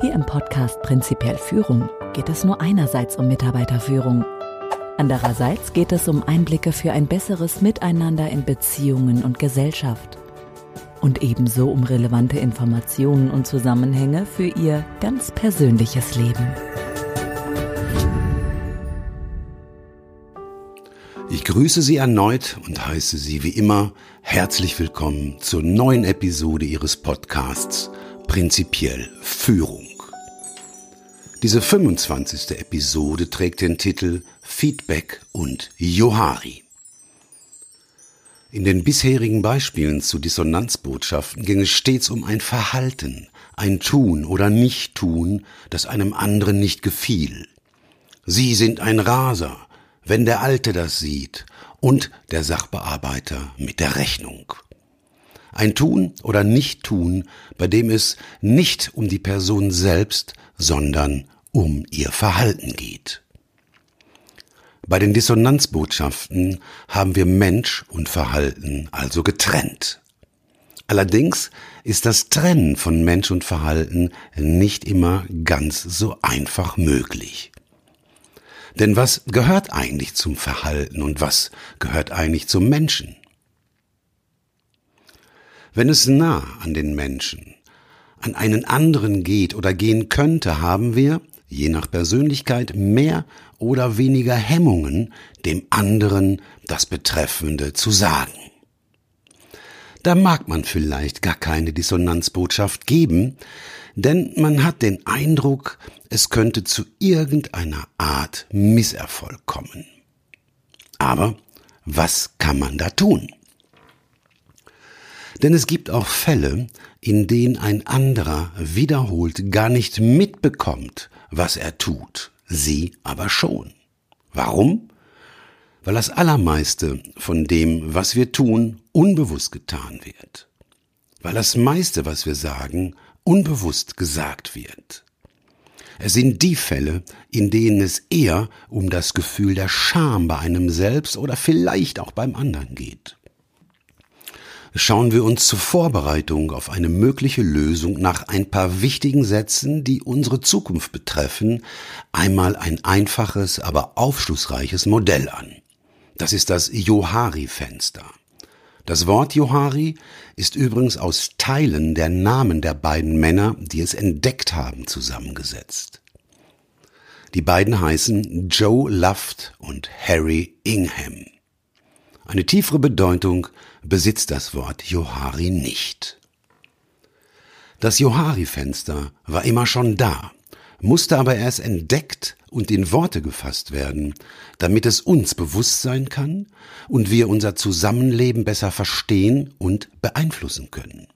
Hier im Podcast Prinzipiell Führung geht es nur einerseits um Mitarbeiterführung. Andererseits geht es um Einblicke für ein besseres Miteinander in Beziehungen und Gesellschaft. Und ebenso um relevante Informationen und Zusammenhänge für Ihr ganz persönliches Leben. Ich grüße Sie erneut und heiße Sie wie immer herzlich willkommen zur neuen Episode Ihres Podcasts Prinzipiell Führung. Diese 25. Episode trägt den Titel Feedback und Johari. In den bisherigen Beispielen zu Dissonanzbotschaften ging es stets um ein Verhalten, ein Tun oder Nicht-Tun, das einem anderen nicht gefiel. Sie sind ein Raser, wenn der Alte das sieht und der Sachbearbeiter mit der Rechnung. Ein Tun oder Nicht-Tun, bei dem es nicht um die Person selbst, sondern um ihr Verhalten geht. Bei den Dissonanzbotschaften haben wir Mensch und Verhalten also getrennt. Allerdings ist das Trennen von Mensch und Verhalten nicht immer ganz so einfach möglich. Denn was gehört eigentlich zum Verhalten und was gehört eigentlich zum Menschen? Wenn es nah an den Menschen, an einen anderen geht oder gehen könnte, haben wir, je nach Persönlichkeit, mehr oder weniger Hemmungen, dem anderen das Betreffende zu sagen. Da mag man vielleicht gar keine Dissonanzbotschaft geben, denn man hat den Eindruck, es könnte zu irgendeiner Art Misserfolg kommen. Aber was kann man da tun? Denn es gibt auch Fälle, in denen ein anderer wiederholt gar nicht mitbekommt, was er tut, sie aber schon. Warum? Weil das Allermeiste von dem, was wir tun, unbewusst getan wird. Weil das meiste, was wir sagen, unbewusst gesagt wird. Es sind die Fälle, in denen es eher um das Gefühl der Scham bei einem selbst oder vielleicht auch beim anderen geht schauen wir uns zur Vorbereitung auf eine mögliche Lösung nach ein paar wichtigen Sätzen, die unsere Zukunft betreffen, einmal ein einfaches, aber aufschlussreiches Modell an. Das ist das Johari-Fenster. Das Wort Johari ist übrigens aus Teilen der Namen der beiden Männer, die es entdeckt haben, zusammengesetzt. Die beiden heißen Joe Luft und Harry Ingham. Eine tiefere Bedeutung besitzt das Wort Johari nicht. Das Johari-Fenster war immer schon da, musste aber erst entdeckt und in Worte gefasst werden, damit es uns bewusst sein kann und wir unser Zusammenleben besser verstehen und beeinflussen können.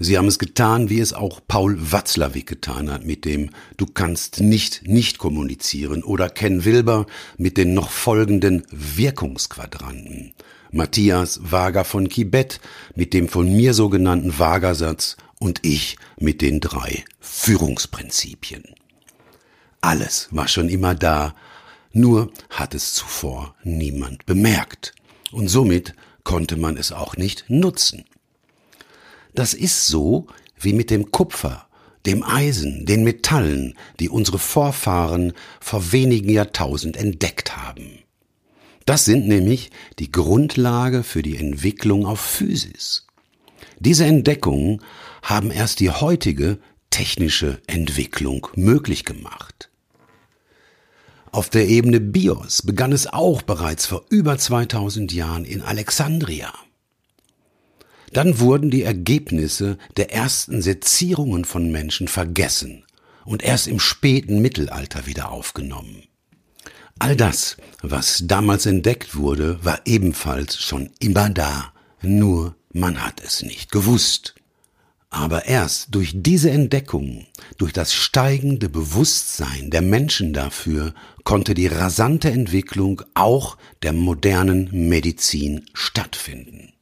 Sie haben es getan, wie es auch Paul Watzlawick getan hat mit dem Du kannst nicht nicht kommunizieren oder Ken Wilber mit den noch folgenden Wirkungsquadranten. Matthias Wager von Kibet mit dem von mir sogenannten Wagersatz und ich mit den drei Führungsprinzipien. Alles war schon immer da, nur hat es zuvor niemand bemerkt, und somit konnte man es auch nicht nutzen. Das ist so wie mit dem Kupfer, dem Eisen, den Metallen, die unsere Vorfahren vor wenigen Jahrtausend entdeckt haben. Das sind nämlich die Grundlage für die Entwicklung auf Physis. Diese Entdeckungen haben erst die heutige technische Entwicklung möglich gemacht. Auf der Ebene BIOS begann es auch bereits vor über 2000 Jahren in Alexandria. Dann wurden die Ergebnisse der ersten Sezierungen von Menschen vergessen und erst im späten Mittelalter wieder aufgenommen. All das, was damals entdeckt wurde, war ebenfalls schon immer da, nur man hat es nicht gewusst. Aber erst durch diese Entdeckung, durch das steigende Bewusstsein der Menschen dafür, konnte die rasante Entwicklung auch der modernen Medizin stattfinden.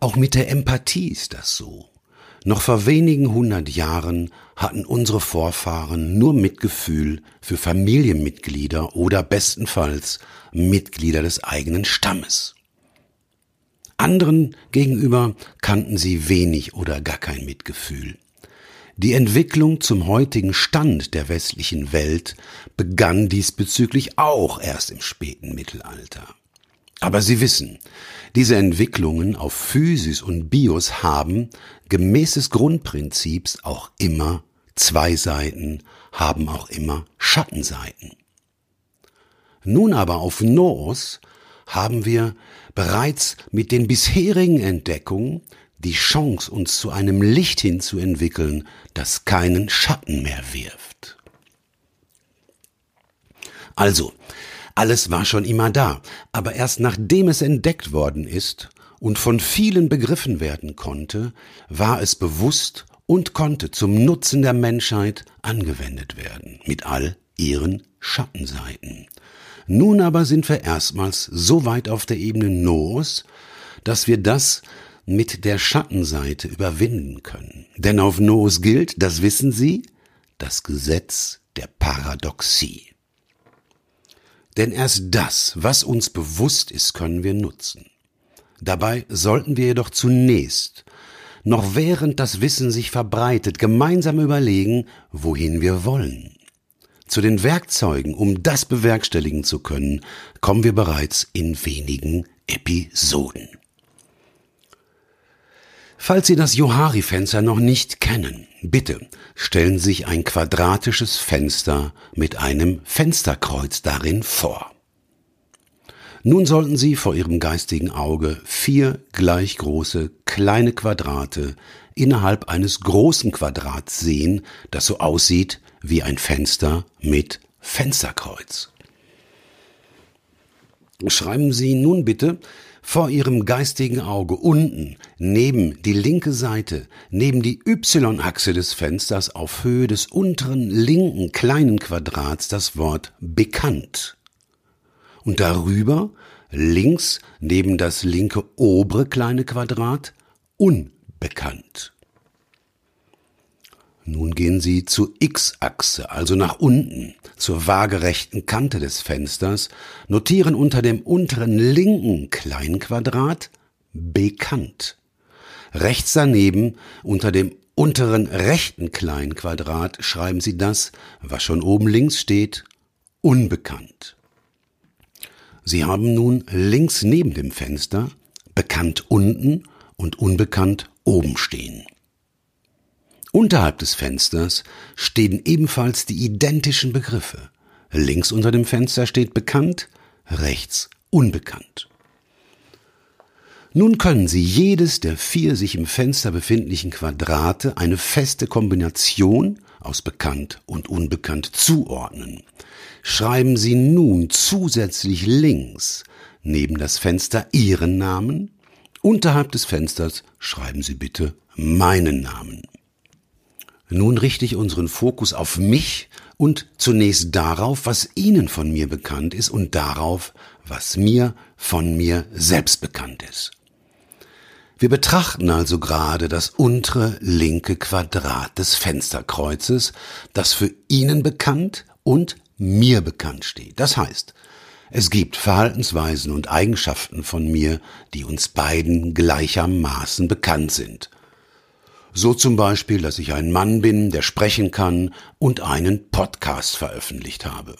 Auch mit der Empathie ist das so. Noch vor wenigen hundert Jahren hatten unsere Vorfahren nur Mitgefühl für Familienmitglieder oder bestenfalls Mitglieder des eigenen Stammes. Anderen gegenüber kannten sie wenig oder gar kein Mitgefühl. Die Entwicklung zum heutigen Stand der westlichen Welt begann diesbezüglich auch erst im späten Mittelalter. Aber Sie wissen, diese Entwicklungen auf Physis und Bios haben, gemäß des Grundprinzips, auch immer zwei Seiten, haben auch immer Schattenseiten. Nun aber auf Noos haben wir bereits mit den bisherigen Entdeckungen die Chance, uns zu einem Licht hinzuentwickeln, das keinen Schatten mehr wirft. Also, alles war schon immer da, aber erst nachdem es entdeckt worden ist und von vielen begriffen werden konnte, war es bewusst und konnte zum Nutzen der Menschheit angewendet werden, mit all ihren Schattenseiten. Nun aber sind wir erstmals so weit auf der Ebene Noos, dass wir das mit der Schattenseite überwinden können. Denn auf Noos gilt, das wissen Sie, das Gesetz der Paradoxie. Denn erst das, was uns bewusst ist, können wir nutzen. Dabei sollten wir jedoch zunächst, noch während das Wissen sich verbreitet, gemeinsam überlegen, wohin wir wollen. Zu den Werkzeugen, um das bewerkstelligen zu können, kommen wir bereits in wenigen Episoden. Falls Sie das Johari-Fenster noch nicht kennen, bitte stellen Sie sich ein quadratisches Fenster mit einem Fensterkreuz darin vor. Nun sollten Sie vor Ihrem geistigen Auge vier gleich große kleine Quadrate innerhalb eines großen Quadrats sehen, das so aussieht wie ein Fenster mit Fensterkreuz. Schreiben Sie nun bitte vor Ihrem geistigen Auge unten neben die linke Seite, neben die Y-Achse des Fensters auf Höhe des unteren linken kleinen Quadrats das Wort bekannt. Und darüber links neben das linke obere kleine Quadrat unbekannt. Nun gehen Sie zur X-Achse, also nach unten, zur waagerechten Kante des Fensters, notieren unter dem unteren linken Kleinquadrat bekannt. Rechts daneben, unter dem unteren rechten Kleinquadrat, schreiben Sie das, was schon oben links steht, unbekannt. Sie haben nun links neben dem Fenster bekannt unten und unbekannt oben stehen. Unterhalb des Fensters stehen ebenfalls die identischen Begriffe. Links unter dem Fenster steht bekannt, rechts unbekannt. Nun können Sie jedes der vier sich im Fenster befindlichen Quadrate eine feste Kombination aus bekannt und unbekannt zuordnen. Schreiben Sie nun zusätzlich links neben das Fenster Ihren Namen, unterhalb des Fensters schreiben Sie bitte meinen Namen. Nun richte ich unseren Fokus auf mich und zunächst darauf, was Ihnen von mir bekannt ist und darauf, was mir von mir selbst bekannt ist. Wir betrachten also gerade das untere linke Quadrat des Fensterkreuzes, das für Ihnen bekannt und mir bekannt steht. Das heißt, es gibt Verhaltensweisen und Eigenschaften von mir, die uns beiden gleichermaßen bekannt sind. So zum Beispiel, dass ich ein Mann bin, der sprechen kann und einen Podcast veröffentlicht habe.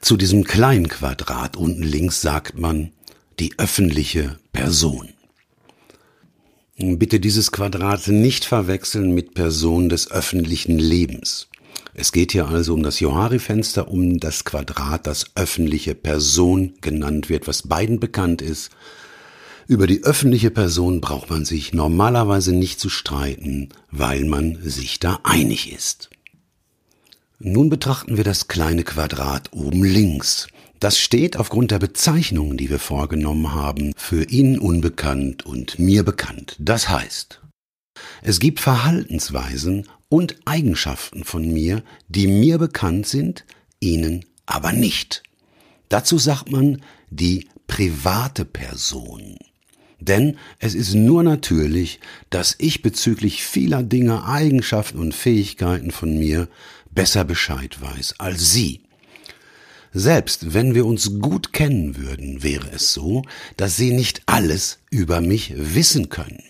Zu diesem kleinen Quadrat unten links sagt man die öffentliche Person. Bitte dieses Quadrat nicht verwechseln mit Person des öffentlichen Lebens. Es geht hier also um das Johari-Fenster, um das Quadrat, das öffentliche Person genannt wird, was beiden bekannt ist, über die öffentliche Person braucht man sich normalerweise nicht zu streiten, weil man sich da einig ist. Nun betrachten wir das kleine Quadrat oben links. Das steht aufgrund der Bezeichnungen, die wir vorgenommen haben, für ihn unbekannt und mir bekannt. Das heißt, es gibt Verhaltensweisen und Eigenschaften von mir, die mir bekannt sind, Ihnen aber nicht. Dazu sagt man die private Person. Denn es ist nur natürlich, dass ich bezüglich vieler Dinge, Eigenschaften und Fähigkeiten von mir besser Bescheid weiß als Sie. Selbst wenn wir uns gut kennen würden, wäre es so, dass Sie nicht alles über mich wissen können.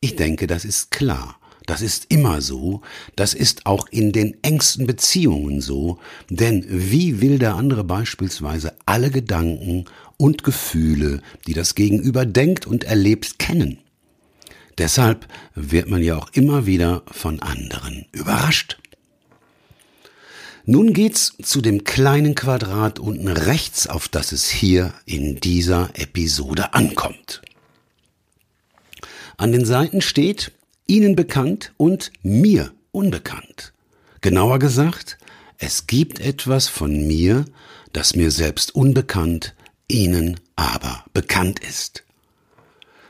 Ich denke, das ist klar, Das ist immer so, das ist auch in den engsten Beziehungen so, denn wie will der andere beispielsweise alle Gedanken und Gefühle, die das Gegenüber denkt und erlebt, kennen? Deshalb wird man ja auch immer wieder von anderen überrascht. Nun geht's zu dem kleinen Quadrat unten rechts, auf das es hier in dieser Episode ankommt. An den Seiten steht Ihnen bekannt und mir unbekannt. Genauer gesagt, es gibt etwas von mir, das mir selbst unbekannt, Ihnen aber bekannt ist.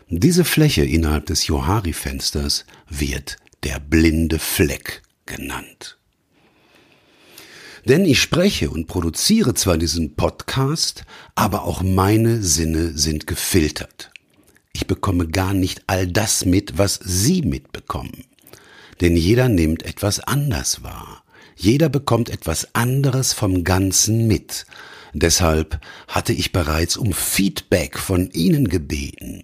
Diese Fläche innerhalb des Johari-Fensters wird der blinde Fleck genannt. Denn ich spreche und produziere zwar diesen Podcast, aber auch meine Sinne sind gefiltert. Ich bekomme gar nicht all das mit, was Sie mitbekommen. Denn jeder nimmt etwas anders wahr. Jeder bekommt etwas anderes vom Ganzen mit. Deshalb hatte ich bereits um Feedback von Ihnen gebeten.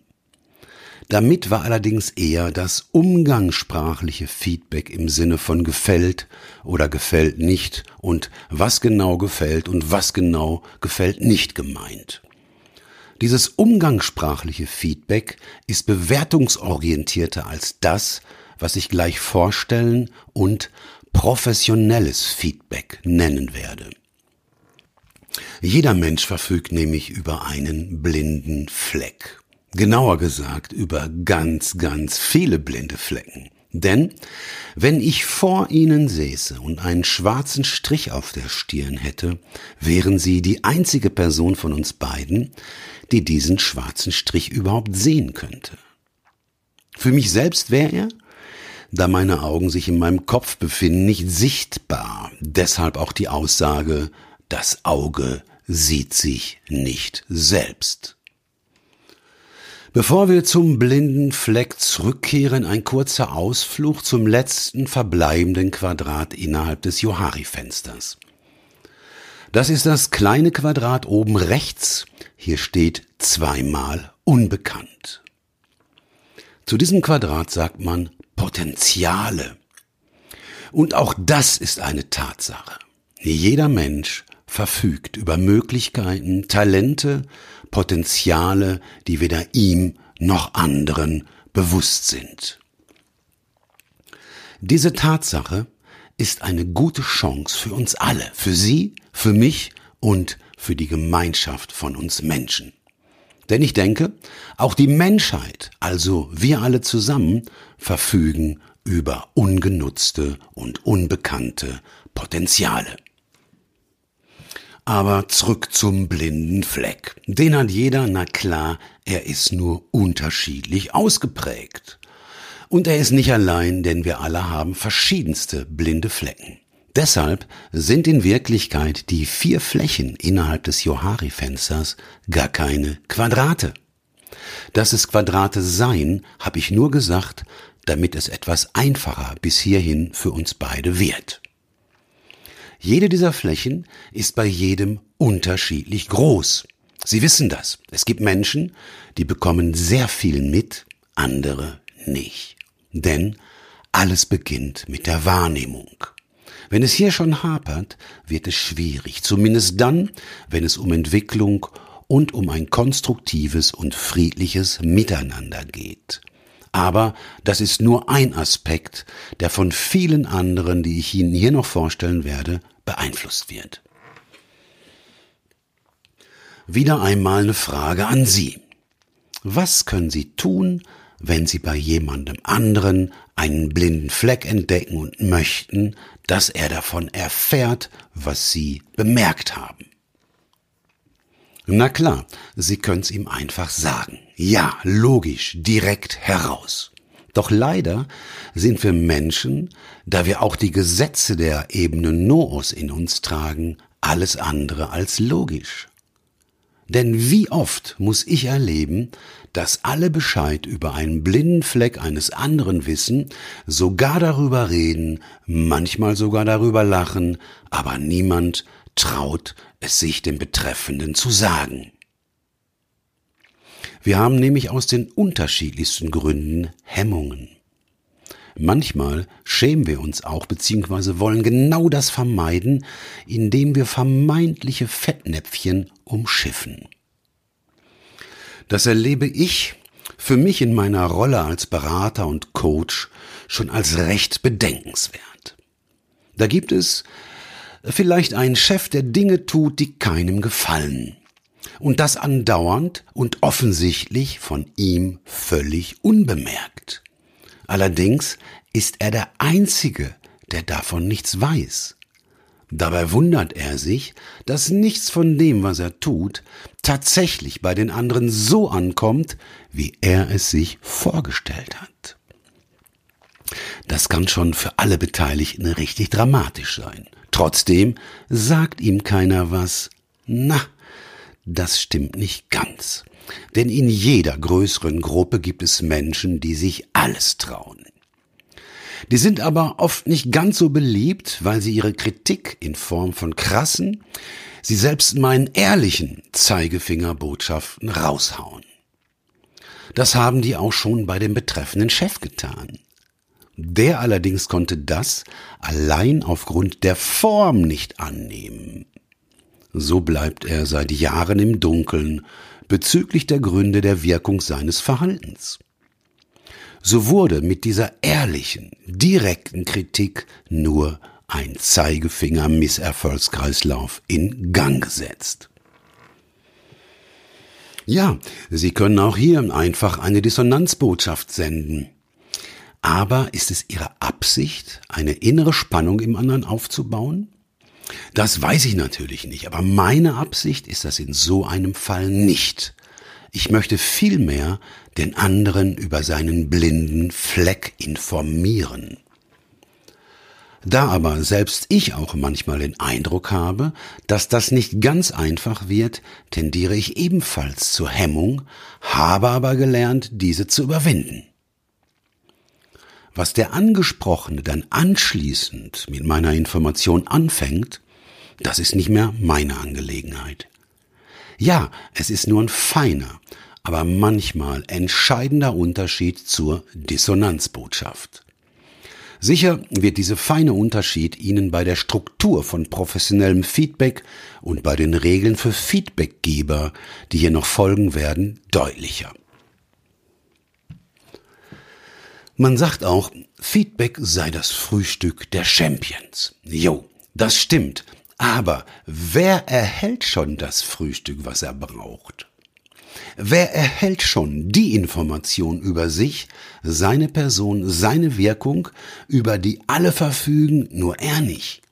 Damit war allerdings eher das umgangssprachliche Feedback im Sinne von gefällt oder gefällt nicht und was genau gefällt und was genau gefällt nicht gemeint. Dieses umgangssprachliche Feedback ist bewertungsorientierter als das, was ich gleich vorstellen und professionelles Feedback nennen werde. Jeder Mensch verfügt nämlich über einen blinden Fleck. Genauer gesagt über ganz, ganz viele blinde Flecken. Denn wenn ich vor Ihnen säße und einen schwarzen Strich auf der Stirn hätte, wären Sie die einzige Person von uns beiden, die diesen schwarzen Strich überhaupt sehen könnte. Für mich selbst wäre er, da meine Augen sich in meinem Kopf befinden, nicht sichtbar. Deshalb auch die Aussage, das Auge sieht sich nicht selbst. Bevor wir zum blinden Fleck zurückkehren, ein kurzer Ausflug zum letzten verbleibenden Quadrat innerhalb des Johari-Fensters. Das ist das kleine Quadrat oben rechts. Hier steht zweimal unbekannt. Zu diesem Quadrat sagt man Potenziale. Und auch das ist eine Tatsache. Jeder Mensch verfügt über Möglichkeiten, Talente, Potenziale, die weder ihm noch anderen bewusst sind. Diese Tatsache ist eine gute Chance für uns alle, für Sie, für mich und für die Gemeinschaft von uns Menschen. Denn ich denke, auch die Menschheit, also wir alle zusammen, verfügen über ungenutzte und unbekannte Potenziale. Aber zurück zum blinden Fleck. Den hat jeder, na klar, er ist nur unterschiedlich ausgeprägt. Und er ist nicht allein, denn wir alle haben verschiedenste blinde Flecken. Deshalb sind in Wirklichkeit die vier Flächen innerhalb des Johari-Fensters gar keine Quadrate. Dass es Quadrate seien, habe ich nur gesagt, damit es etwas einfacher bis hierhin für uns beide wird. Jede dieser Flächen ist bei jedem unterschiedlich groß. Sie wissen das. Es gibt Menschen, die bekommen sehr viel mit, andere nicht. Denn alles beginnt mit der Wahrnehmung. Wenn es hier schon hapert, wird es schwierig, zumindest dann, wenn es um Entwicklung und um ein konstruktives und friedliches Miteinander geht. Aber das ist nur ein Aspekt, der von vielen anderen, die ich Ihnen hier noch vorstellen werde, beeinflusst wird. Wieder einmal eine Frage an Sie. Was können Sie tun, wenn Sie bei jemandem anderen einen blinden Fleck entdecken und möchten, dass er davon erfährt, was Sie bemerkt haben? Na klar, Sie können's ihm einfach sagen. Ja, logisch, direkt heraus. Doch leider sind wir Menschen, da wir auch die Gesetze der Ebene Noos in uns tragen, alles andere als logisch. Denn wie oft muss ich erleben, dass alle Bescheid über einen blinden Fleck eines anderen wissen, sogar darüber reden, manchmal sogar darüber lachen, aber niemand traut es sich dem Betreffenden zu sagen. Wir haben nämlich aus den unterschiedlichsten Gründen Hemmungen. Manchmal schämen wir uns auch bzw. wollen genau das vermeiden, indem wir vermeintliche Fettnäpfchen umschiffen. Das erlebe ich für mich in meiner Rolle als Berater und Coach schon als recht bedenkenswert. Da gibt es vielleicht einen Chef, der Dinge tut, die keinem gefallen. Und das andauernd und offensichtlich von ihm völlig unbemerkt. Allerdings ist er der Einzige, der davon nichts weiß. Dabei wundert er sich, dass nichts von dem, was er tut, tatsächlich bei den anderen so ankommt, wie er es sich vorgestellt hat. Das kann schon für alle Beteiligten richtig dramatisch sein. Trotzdem sagt ihm keiner was. Na, das stimmt nicht ganz. Denn in jeder größeren Gruppe gibt es Menschen, die sich alles trauen. Die sind aber oft nicht ganz so beliebt, weil sie ihre Kritik in Form von krassen, sie selbst meinen ehrlichen Zeigefingerbotschaften raushauen. Das haben die auch schon bei dem betreffenden Chef getan. Der allerdings konnte das allein aufgrund der Form nicht annehmen. So bleibt er seit Jahren im Dunkeln bezüglich der Gründe der Wirkung seines Verhaltens. So wurde mit dieser ehrlichen, direkten Kritik nur ein Zeigefinger-Misserfolgskreislauf in Gang gesetzt. Ja, Sie können auch hier einfach eine Dissonanzbotschaft senden. Aber ist es Ihre Absicht, eine innere Spannung im anderen aufzubauen? Das weiß ich natürlich nicht, aber meine Absicht ist das in so einem Fall nicht. Ich möchte vielmehr den anderen über seinen blinden Fleck informieren. Da aber selbst ich auch manchmal den Eindruck habe, dass das nicht ganz einfach wird, tendiere ich ebenfalls zur Hemmung, habe aber gelernt, diese zu überwinden. Was der Angesprochene dann anschließend mit meiner Information anfängt, das ist nicht mehr meine Angelegenheit. Ja, es ist nur ein feiner, aber manchmal entscheidender Unterschied zur Dissonanzbotschaft. Sicher wird dieser feine Unterschied Ihnen bei der Struktur von professionellem Feedback und bei den Regeln für Feedbackgeber, die hier noch folgen werden, deutlicher. Man sagt auch, Feedback sei das Frühstück der Champions. Jo, das stimmt. Aber wer erhält schon das Frühstück, was er braucht? Wer erhält schon die Information über sich, seine Person, seine Wirkung, über die alle verfügen, nur er nicht?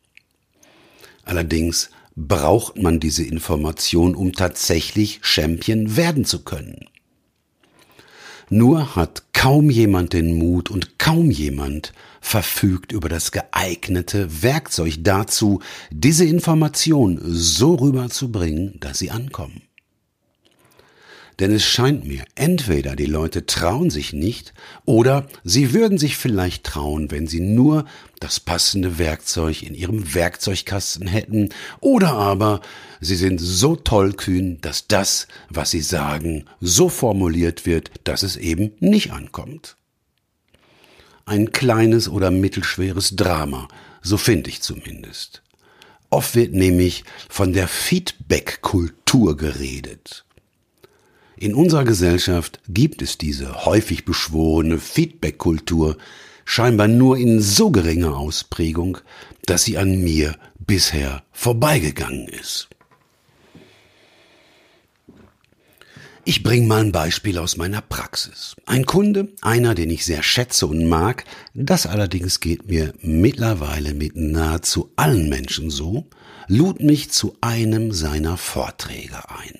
Allerdings braucht man diese Information, um tatsächlich Champion werden zu können. Nur hat kaum jemand den Mut und kaum jemand verfügt über das geeignete Werkzeug dazu, diese Information so rüberzubringen, dass sie ankommen. Denn es scheint mir, entweder die Leute trauen sich nicht, oder sie würden sich vielleicht trauen, wenn sie nur das passende Werkzeug in ihrem Werkzeugkasten hätten, oder aber sie sind so tollkühn, dass das, was sie sagen, so formuliert wird, dass es eben nicht ankommt. Ein kleines oder mittelschweres Drama, so finde ich zumindest. Oft wird nämlich von der Feedback-Kultur geredet. In unserer Gesellschaft gibt es diese häufig beschworene Feedback-Kultur scheinbar nur in so geringer Ausprägung, dass sie an mir bisher vorbeigegangen ist. Ich bringe mal ein Beispiel aus meiner Praxis. Ein Kunde, einer, den ich sehr schätze und mag, das allerdings geht mir mittlerweile mit nahezu allen Menschen so, lud mich zu einem seiner Vorträge ein.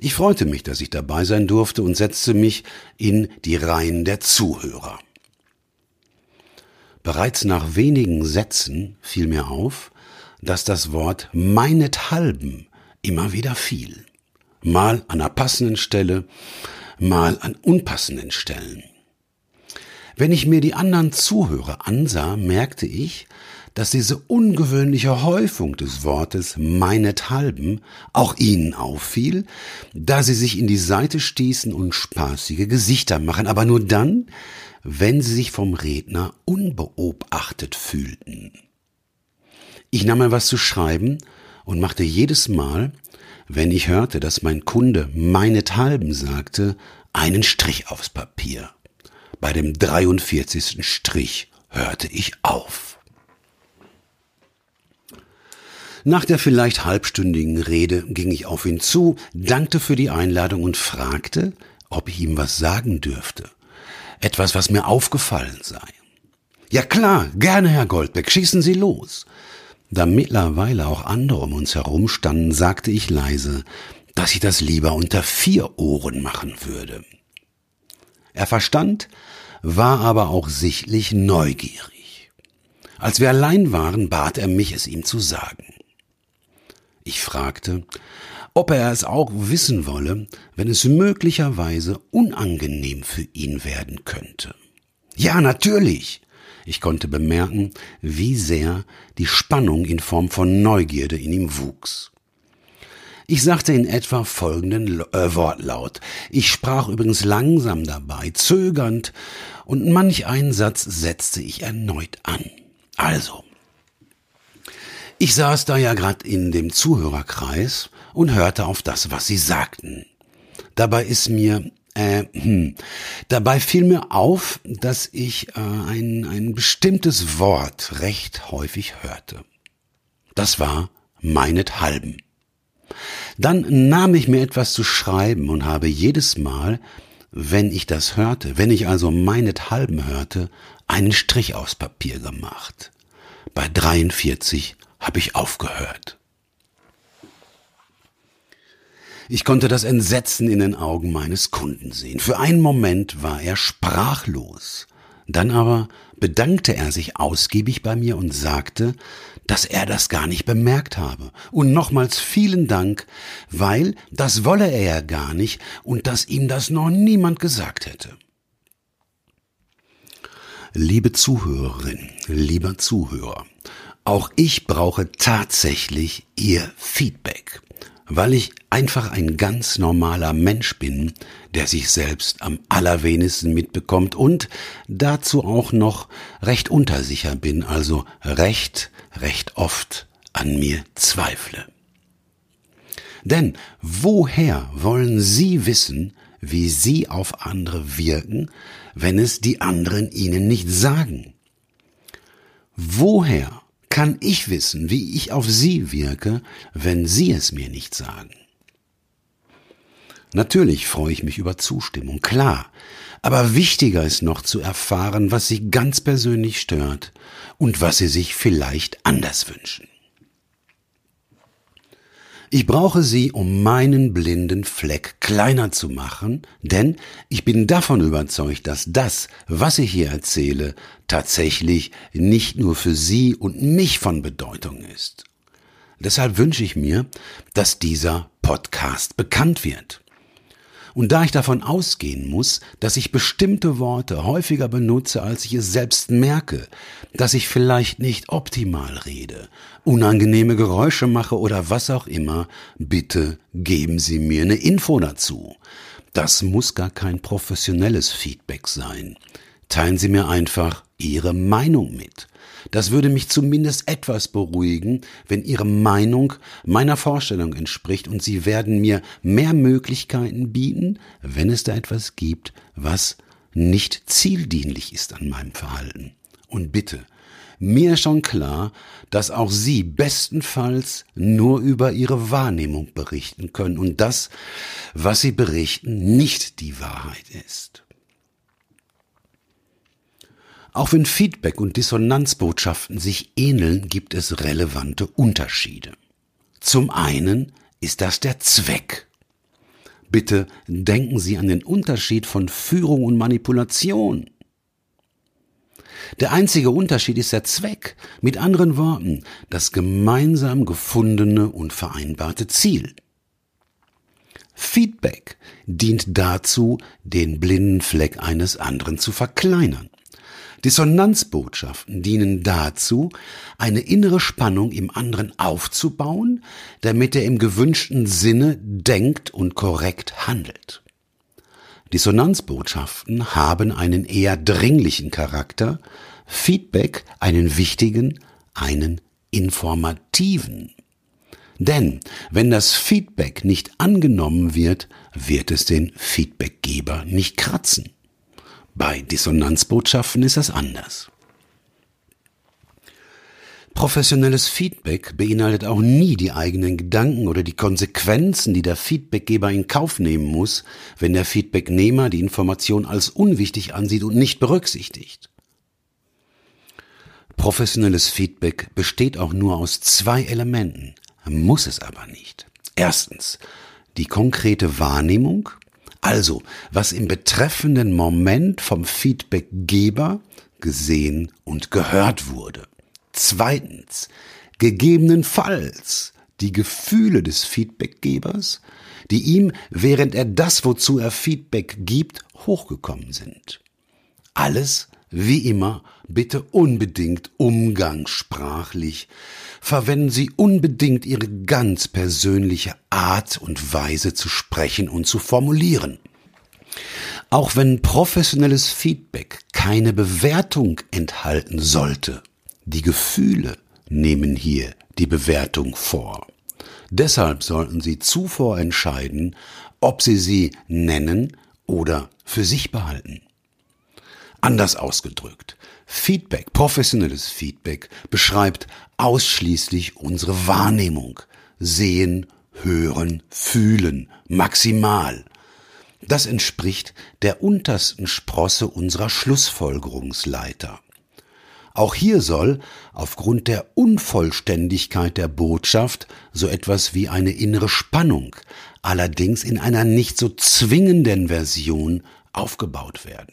Ich freute mich, dass ich dabei sein durfte und setzte mich in die Reihen der Zuhörer. Bereits nach wenigen Sätzen fiel mir auf, dass das Wort meinethalben immer wieder fiel. Mal an einer passenden Stelle, mal an unpassenden Stellen. Wenn ich mir die anderen Zuhörer ansah, merkte ich, dass diese ungewöhnliche Häufung des Wortes meinethalben auch ihnen auffiel, da sie sich in die Seite stießen und spaßige Gesichter machen, aber nur dann, wenn sie sich vom Redner unbeobachtet fühlten. Ich nahm mir was zu schreiben und machte jedes Mal, wenn ich hörte, dass mein Kunde meinethalben sagte, einen Strich aufs Papier. Bei dem 43. Strich hörte ich auf. Nach der vielleicht halbstündigen Rede ging ich auf ihn zu, dankte für die Einladung und fragte, ob ich ihm was sagen dürfte. Etwas, was mir aufgefallen sei. Ja klar, gerne, Herr Goldbeck, schießen Sie los. Da mittlerweile auch andere um uns herum standen, sagte ich leise, dass ich das lieber unter vier Ohren machen würde. Er verstand, war aber auch sichtlich neugierig. Als wir allein waren, bat er mich, es ihm zu sagen. Ich fragte, ob er es auch wissen wolle, wenn es möglicherweise unangenehm für ihn werden könnte. Ja, natürlich. Ich konnte bemerken, wie sehr die Spannung in Form von Neugierde in ihm wuchs. Ich sagte in etwa folgenden äh, Wortlaut. Ich sprach übrigens langsam dabei, zögernd, und manch einen Satz setzte ich erneut an. Also, ich saß da ja grad in dem Zuhörerkreis und hörte auf das, was sie sagten. Dabei ist mir äh, hm. Dabei fiel mir auf, dass ich äh, ein, ein bestimmtes Wort recht häufig hörte. Das war meinethalben. Dann nahm ich mir etwas zu schreiben und habe jedes Mal, wenn ich das hörte, wenn ich also meinethalben hörte, einen Strich aufs Papier gemacht. Bei 43 habe ich aufgehört. Ich konnte das Entsetzen in den Augen meines Kunden sehen. Für einen Moment war er sprachlos. Dann aber bedankte er sich ausgiebig bei mir und sagte, dass er das gar nicht bemerkt habe. Und nochmals vielen Dank, weil das wolle er ja gar nicht und dass ihm das noch niemand gesagt hätte. Liebe Zuhörerin, lieber Zuhörer, auch ich brauche tatsächlich Ihr Feedback weil ich einfach ein ganz normaler Mensch bin, der sich selbst am allerwenigsten mitbekommt und dazu auch noch recht untersicher bin, also recht, recht oft an mir zweifle. Denn woher wollen Sie wissen, wie Sie auf andere wirken, wenn es die anderen Ihnen nicht sagen? Woher kann ich wissen, wie ich auf Sie wirke, wenn Sie es mir nicht sagen? Natürlich freue ich mich über Zustimmung, klar. Aber wichtiger ist noch zu erfahren, was Sie ganz persönlich stört und was Sie sich vielleicht anders wünschen. Ich brauche sie, um meinen blinden Fleck kleiner zu machen, denn ich bin davon überzeugt, dass das, was ich hier erzähle, tatsächlich nicht nur für Sie und mich von Bedeutung ist. Deshalb wünsche ich mir, dass dieser Podcast bekannt wird. Und da ich davon ausgehen muss, dass ich bestimmte Worte häufiger benutze, als ich es selbst merke, dass ich vielleicht nicht optimal rede, unangenehme Geräusche mache oder was auch immer, bitte geben Sie mir eine Info dazu. Das muss gar kein professionelles Feedback sein. Teilen Sie mir einfach Ihre Meinung mit. Das würde mich zumindest etwas beruhigen, wenn Ihre Meinung meiner Vorstellung entspricht und Sie werden mir mehr Möglichkeiten bieten, wenn es da etwas gibt, was nicht zieldienlich ist an meinem Verhalten. Und bitte, mir ist schon klar, dass auch Sie bestenfalls nur über Ihre Wahrnehmung berichten können und das, was Sie berichten, nicht die Wahrheit ist. Auch wenn Feedback und Dissonanzbotschaften sich ähneln, gibt es relevante Unterschiede. Zum einen ist das der Zweck. Bitte denken Sie an den Unterschied von Führung und Manipulation. Der einzige Unterschied ist der Zweck, mit anderen Worten, das gemeinsam gefundene und vereinbarte Ziel. Feedback dient dazu, den blinden Fleck eines anderen zu verkleinern. Dissonanzbotschaften dienen dazu, eine innere Spannung im anderen aufzubauen, damit er im gewünschten Sinne denkt und korrekt handelt. Dissonanzbotschaften haben einen eher dringlichen Charakter, Feedback einen wichtigen, einen informativen. Denn wenn das Feedback nicht angenommen wird, wird es den Feedbackgeber nicht kratzen. Bei Dissonanzbotschaften ist das anders. Professionelles Feedback beinhaltet auch nie die eigenen Gedanken oder die Konsequenzen, die der Feedbackgeber in Kauf nehmen muss, wenn der Feedbacknehmer die Information als unwichtig ansieht und nicht berücksichtigt. Professionelles Feedback besteht auch nur aus zwei Elementen, muss es aber nicht. Erstens die konkrete Wahrnehmung, also was im betreffenden Moment vom Feedbackgeber gesehen und gehört wurde. Zweitens, gegebenenfalls die Gefühle des Feedbackgebers, die ihm, während er das, wozu er Feedback gibt, hochgekommen sind. Alles, wie immer, bitte unbedingt umgangssprachlich. Verwenden Sie unbedingt Ihre ganz persönliche Art und Weise zu sprechen und zu formulieren. Auch wenn professionelles Feedback keine Bewertung enthalten sollte, die Gefühle nehmen hier die Bewertung vor. Deshalb sollten Sie zuvor entscheiden, ob Sie sie nennen oder für sich behalten. Anders ausgedrückt, Feedback, professionelles Feedback beschreibt ausschließlich unsere Wahrnehmung. Sehen, hören, fühlen, maximal. Das entspricht der untersten Sprosse unserer Schlussfolgerungsleiter. Auch hier soll, aufgrund der Unvollständigkeit der Botschaft, so etwas wie eine innere Spannung, allerdings in einer nicht so zwingenden Version aufgebaut werden.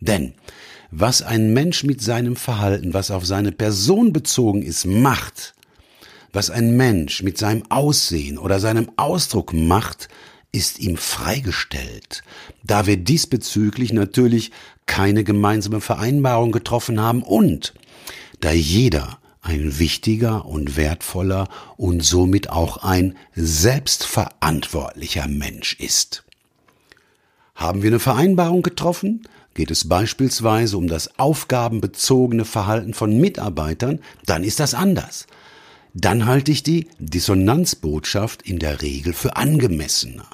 Denn was ein Mensch mit seinem Verhalten, was auf seine Person bezogen ist, macht, was ein Mensch mit seinem Aussehen oder seinem Ausdruck macht, ist ihm freigestellt, da wir diesbezüglich natürlich keine gemeinsame Vereinbarung getroffen haben und da jeder ein wichtiger und wertvoller und somit auch ein selbstverantwortlicher Mensch ist. Haben wir eine Vereinbarung getroffen? Geht es beispielsweise um das aufgabenbezogene Verhalten von Mitarbeitern, dann ist das anders. Dann halte ich die Dissonanzbotschaft in der Regel für angemessener.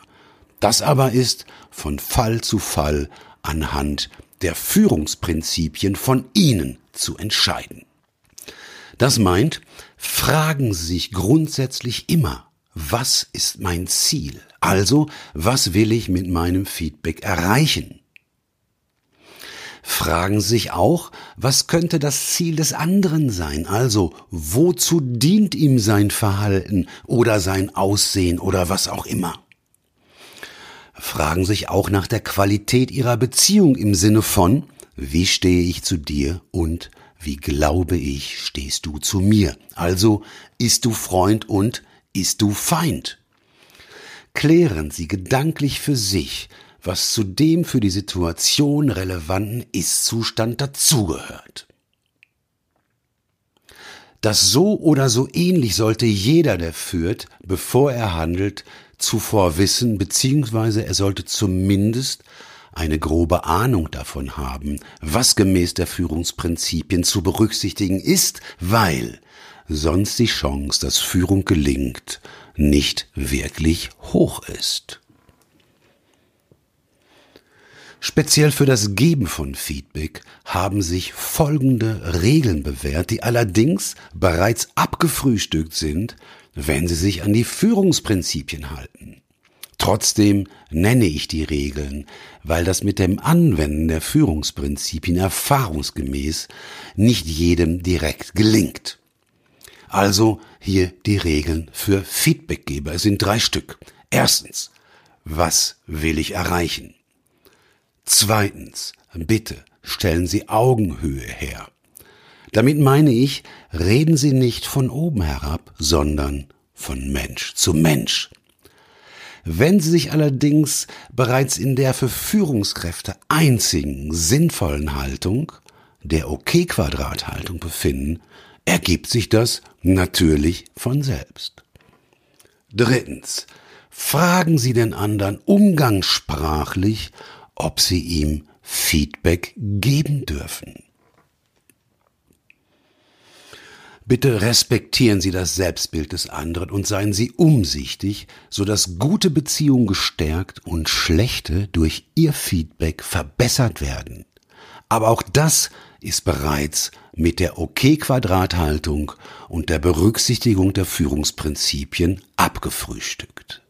Das aber ist von Fall zu Fall anhand der Führungsprinzipien von Ihnen zu entscheiden. Das meint, fragen Sie sich grundsätzlich immer, was ist mein Ziel? Also, was will ich mit meinem Feedback erreichen? Fragen sich auch, was könnte das Ziel des anderen sein? Also, wozu dient ihm sein Verhalten oder sein Aussehen oder was auch immer? fragen sich auch nach der Qualität ihrer Beziehung im Sinne von, wie stehe ich zu dir und wie glaube ich, stehst du zu mir? Also, ist du Freund und ist du Feind? Klären Sie gedanklich für sich, was zu dem für die Situation relevanten Ist-Zustand dazugehört. Das so oder so ähnlich sollte jeder, der führt, bevor er handelt, zuvor wissen, beziehungsweise er sollte zumindest eine grobe Ahnung davon haben, was gemäß der Führungsprinzipien zu berücksichtigen ist, weil sonst die Chance, dass Führung gelingt, nicht wirklich hoch ist. Speziell für das Geben von Feedback haben sich folgende Regeln bewährt, die allerdings bereits abgefrühstückt sind, wenn sie sich an die Führungsprinzipien halten. Trotzdem nenne ich die Regeln, weil das mit dem Anwenden der Führungsprinzipien erfahrungsgemäß nicht jedem direkt gelingt. Also hier die Regeln für Feedbackgeber. Es sind drei Stück. Erstens, was will ich erreichen? Zweitens, bitte stellen Sie Augenhöhe her. Damit meine ich, reden Sie nicht von oben herab, sondern von Mensch zu Mensch. Wenn Sie sich allerdings bereits in der für Führungskräfte einzigen sinnvollen Haltung, der OK-Quadrathaltung OK befinden, ergibt sich das natürlich von selbst. Drittens, fragen Sie den anderen umgangssprachlich, ob Sie ihm Feedback geben dürfen. Bitte respektieren Sie das Selbstbild des anderen und seien Sie umsichtig, so dass gute Beziehungen gestärkt und schlechte durch Ihr Feedback verbessert werden. Aber auch das ist bereits mit der OK-Quadrathaltung und der Berücksichtigung der Führungsprinzipien abgefrühstückt.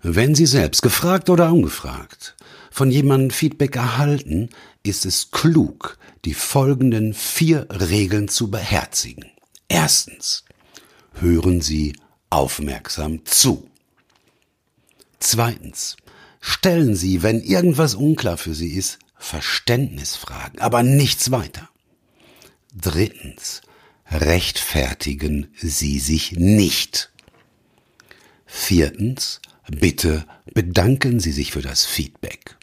Wenn Sie selbst, gefragt oder ungefragt, von jemandem Feedback erhalten, ist es klug, die folgenden vier Regeln zu beherzigen. Erstens, hören Sie aufmerksam zu. Zweitens, stellen Sie, wenn irgendwas unklar für Sie ist, Verständnisfragen, aber nichts weiter. Drittens, rechtfertigen Sie sich nicht. Viertens, bitte bedanken Sie sich für das Feedback.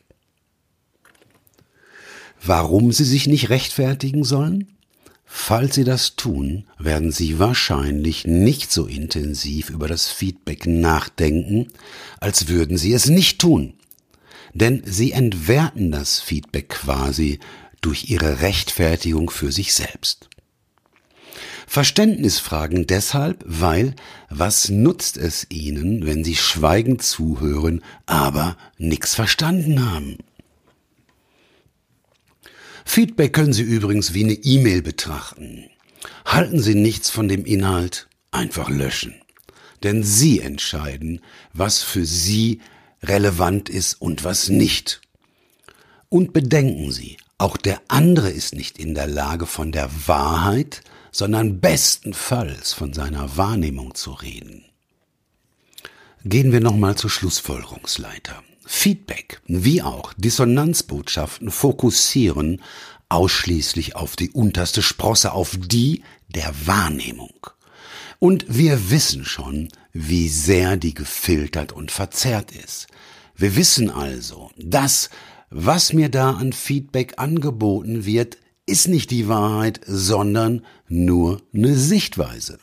Warum Sie sich nicht rechtfertigen sollen? Falls Sie das tun, werden Sie wahrscheinlich nicht so intensiv über das Feedback nachdenken, als würden Sie es nicht tun. Denn Sie entwerten das Feedback quasi durch Ihre Rechtfertigung für sich selbst. Verständnisfragen deshalb, weil was nutzt es Ihnen, wenn Sie schweigend zuhören, aber nichts verstanden haben? Feedback können Sie übrigens wie eine E-Mail betrachten. Halten Sie nichts von dem Inhalt, einfach löschen. Denn Sie entscheiden, was für Sie relevant ist und was nicht. Und bedenken Sie, auch der andere ist nicht in der Lage, von der Wahrheit, sondern bestenfalls von seiner Wahrnehmung zu reden. Gehen wir nochmal zur Schlussfolgerungsleiter. Feedback wie auch Dissonanzbotschaften fokussieren ausschließlich auf die unterste Sprosse, auf die der Wahrnehmung. Und wir wissen schon, wie sehr die gefiltert und verzerrt ist. Wir wissen also, das, was mir da an Feedback angeboten wird, ist nicht die Wahrheit, sondern nur eine Sichtweise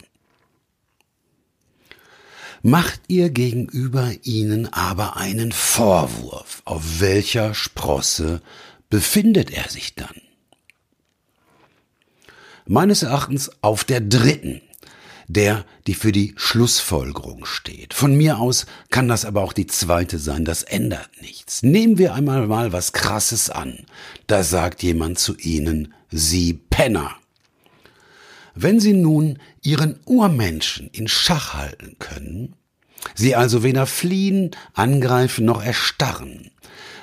macht ihr gegenüber ihnen aber einen Vorwurf. Auf welcher Sprosse befindet er sich dann? Meines Erachtens auf der dritten, der, die für die Schlussfolgerung steht. Von mir aus kann das aber auch die zweite sein, das ändert nichts. Nehmen wir einmal mal was Krasses an. Da sagt jemand zu Ihnen, Sie Penner. Wenn Sie nun Ihren Urmenschen in Schach halten können, Sie also weder fliehen, angreifen noch erstarren,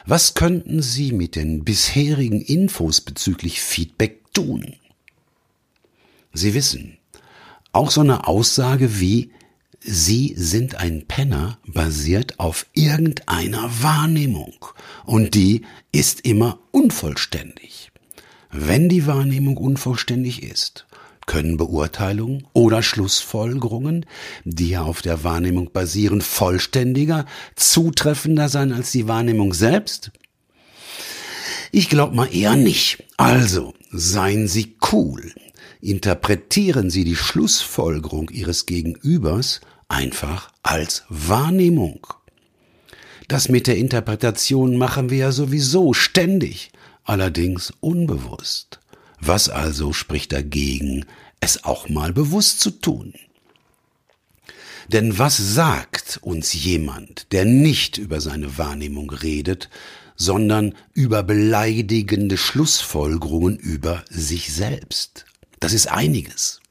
was könnten Sie mit den bisherigen Infos bezüglich Feedback tun? Sie wissen, auch so eine Aussage wie Sie sind ein Penner basiert auf irgendeiner Wahrnehmung und die ist immer unvollständig. Wenn die Wahrnehmung unvollständig ist, können Beurteilungen oder Schlussfolgerungen, die auf der Wahrnehmung basieren, vollständiger, zutreffender sein als die Wahrnehmung selbst? Ich glaube mal eher nicht. Also, seien Sie cool. Interpretieren Sie die Schlussfolgerung Ihres Gegenübers einfach als Wahrnehmung. Das mit der Interpretation machen wir ja sowieso ständig, allerdings unbewusst. Was also spricht dagegen, es auch mal bewusst zu tun? Denn was sagt uns jemand, der nicht über seine Wahrnehmung redet, sondern über beleidigende Schlussfolgerungen über sich selbst? Das ist einiges.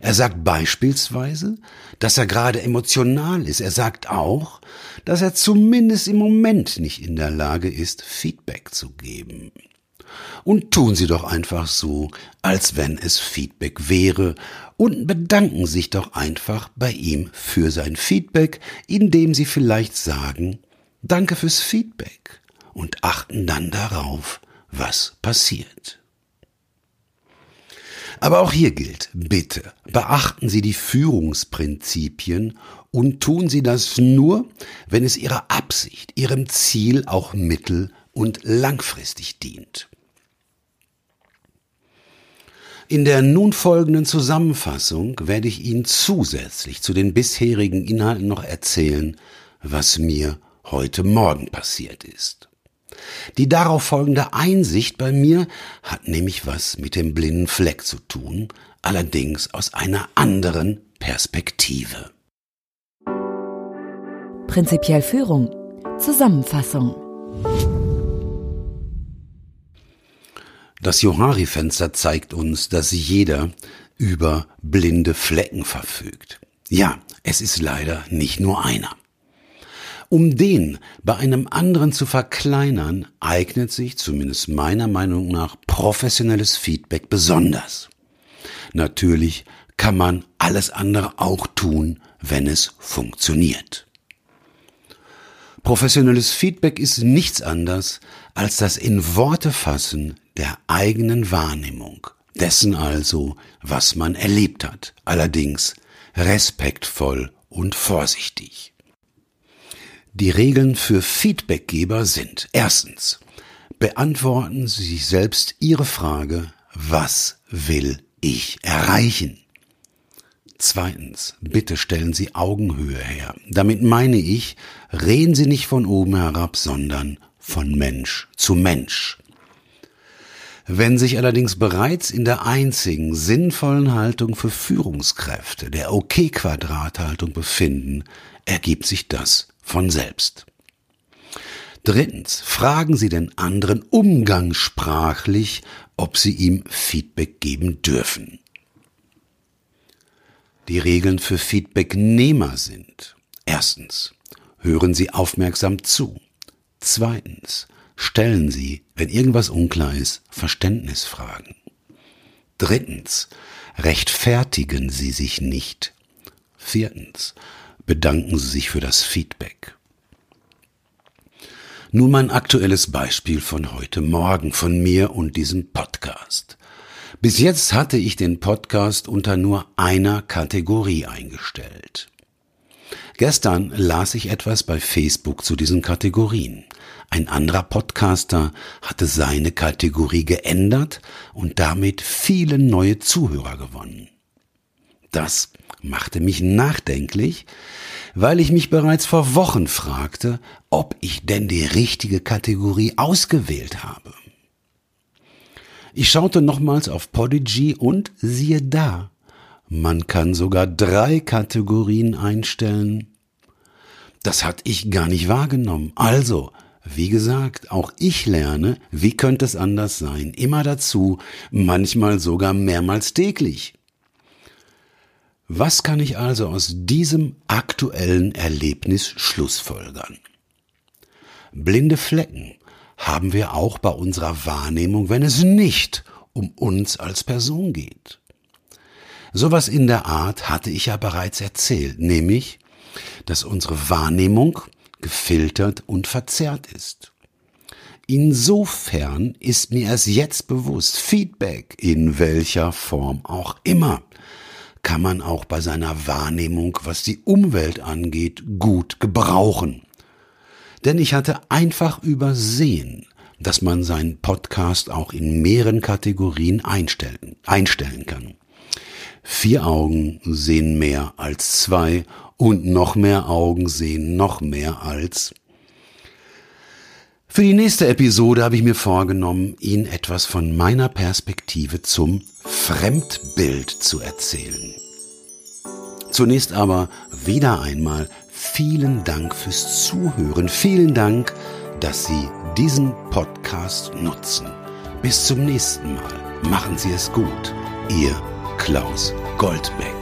Er sagt beispielsweise, dass er gerade emotional ist. Er sagt auch, dass er zumindest im Moment nicht in der Lage ist, Feedback zu geben und tun Sie doch einfach so, als wenn es Feedback wäre und bedanken sich doch einfach bei ihm für sein Feedback, indem Sie vielleicht sagen, danke fürs Feedback und achten dann darauf, was passiert. Aber auch hier gilt, bitte beachten Sie die Führungsprinzipien und tun Sie das nur, wenn es Ihrer Absicht, Ihrem Ziel auch mittel- und langfristig dient. In der nun folgenden Zusammenfassung werde ich Ihnen zusätzlich zu den bisherigen Inhalten noch erzählen, was mir heute Morgen passiert ist. Die darauf folgende Einsicht bei mir hat nämlich was mit dem blinden Fleck zu tun, allerdings aus einer anderen Perspektive. Prinzipiell Führung. Zusammenfassung. Das Johari-Fenster zeigt uns, dass jeder über blinde Flecken verfügt. Ja, es ist leider nicht nur einer. Um den bei einem anderen zu verkleinern, eignet sich zumindest meiner Meinung nach professionelles Feedback besonders. Natürlich kann man alles andere auch tun, wenn es funktioniert. Professionelles Feedback ist nichts anderes als das in Worte fassen der eigenen Wahrnehmung, dessen also, was man erlebt hat, allerdings respektvoll und vorsichtig. Die Regeln für Feedbackgeber sind erstens, beantworten Sie sich selbst Ihre Frage, was will ich erreichen? Zweitens, bitte stellen Sie Augenhöhe her. Damit meine ich, reden Sie nicht von oben herab, sondern von Mensch zu Mensch. Wenn sich allerdings bereits in der einzigen sinnvollen Haltung für Führungskräfte, der OK-Quadrathaltung befinden, ergibt sich das von selbst. Drittens, fragen Sie den anderen umgangssprachlich, ob Sie ihm Feedback geben dürfen. Die Regeln für Feedbacknehmer sind. Erstens, hören Sie aufmerksam zu. Zweitens, stellen Sie, wenn irgendwas unklar ist, Verständnisfragen. Drittens, rechtfertigen Sie sich nicht. Viertens, bedanken Sie sich für das Feedback. Nun mein aktuelles Beispiel von heute Morgen von mir und diesem Podcast. Bis jetzt hatte ich den Podcast unter nur einer Kategorie eingestellt. Gestern las ich etwas bei Facebook zu diesen Kategorien. Ein anderer Podcaster hatte seine Kategorie geändert und damit viele neue Zuhörer gewonnen. Das machte mich nachdenklich, weil ich mich bereits vor Wochen fragte, ob ich denn die richtige Kategorie ausgewählt habe. Ich schaute nochmals auf Podigy und siehe da, man kann sogar drei Kategorien einstellen. Das hatte ich gar nicht wahrgenommen. Also, wie gesagt, auch ich lerne, wie könnte es anders sein, immer dazu, manchmal sogar mehrmals täglich. Was kann ich also aus diesem aktuellen Erlebnis schlussfolgern? Blinde Flecken haben wir auch bei unserer Wahrnehmung, wenn es nicht um uns als Person geht. Sowas in der Art hatte ich ja bereits erzählt, nämlich, dass unsere Wahrnehmung gefiltert und verzerrt ist. Insofern ist mir erst jetzt bewusst, Feedback in welcher Form auch immer kann man auch bei seiner Wahrnehmung, was die Umwelt angeht, gut gebrauchen. Denn ich hatte einfach übersehen, dass man seinen Podcast auch in mehreren Kategorien einstellen, einstellen kann. Vier Augen sehen mehr als zwei und noch mehr Augen sehen noch mehr als. Für die nächste Episode habe ich mir vorgenommen, Ihnen etwas von meiner Perspektive zum Fremdbild zu erzählen. Zunächst aber wieder einmal vielen Dank fürs Zuhören. Vielen Dank, dass Sie diesen Podcast nutzen. Bis zum nächsten Mal. Machen Sie es gut. Ihr Klaus Goldbeck.